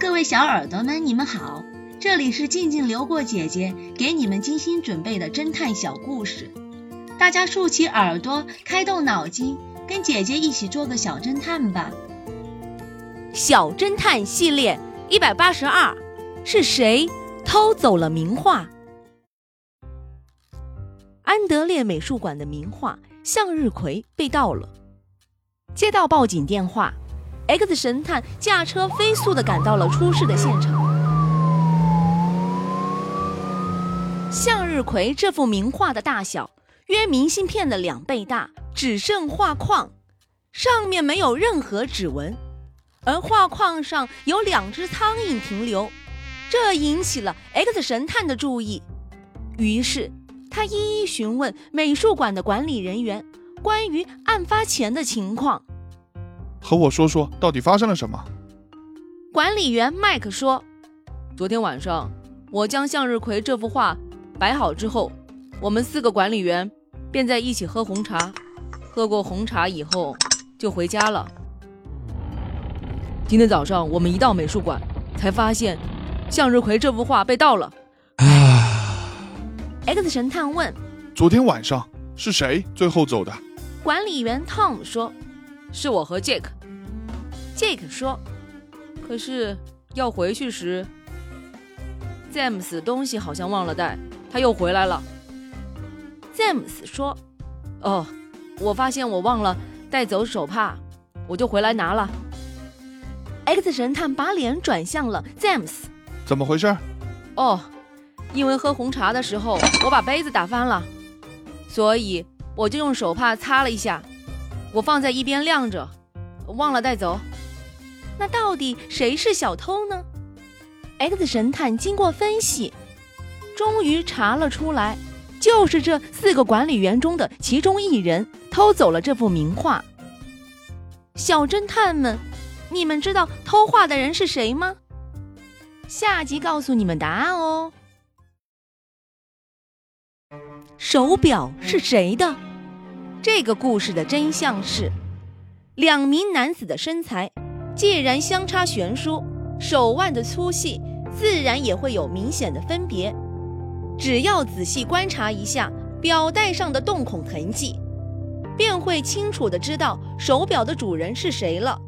各位小耳朵们，你们好，这里是静静流过姐姐给你们精心准备的侦探小故事，大家竖起耳朵，开动脑筋，跟姐姐一起做个小侦探吧。小侦探系列一百八十二，是谁偷走了名画？安德烈美术馆的名画《向日葵》被盗了，接到报警电话。X 神探驾车飞速地赶到了出事的现场。向日葵这幅名画的大小约明信片的两倍大，只剩画框，上面没有任何指纹，而画框上有两只苍蝇停留，这引起了 X 神探的注意。于是他一一询问美术馆的管理人员关于案发前的情况。和我说说到底发生了什么？管理员麦克说：“昨天晚上，我将向日葵这幅画摆好之后，我们四个管理员便在一起喝红茶。喝过红茶以后，就回家了。今天早上，我们一到美术馆，才发现向日葵这幅画被盗了。” X 神探问：“昨天晚上是谁最后走的？”管理员 Tom 说。是我和 Jake。Jake 说：“可是要回去时，James 东西好像忘了带，他又回来了。”James 说：“哦，我发现我忘了带走手帕，我就回来拿了。”X 神探把脸转向了 James：“ 怎么回事？”“哦，因为喝红茶的时候我把杯子打翻了，所以我就用手帕擦了一下。”我放在一边晾着，忘了带走。那到底谁是小偷呢？X 神探经过分析，终于查了出来，就是这四个管理员中的其中一人偷走了这幅名画。小侦探们，你们知道偷画的人是谁吗？下集告诉你们答案哦。手表是谁的？这个故事的真相是，两名男子的身材既然相差悬殊，手腕的粗细自然也会有明显的分别。只要仔细观察一下表带上的洞孔痕迹，便会清楚的知道手表的主人是谁了。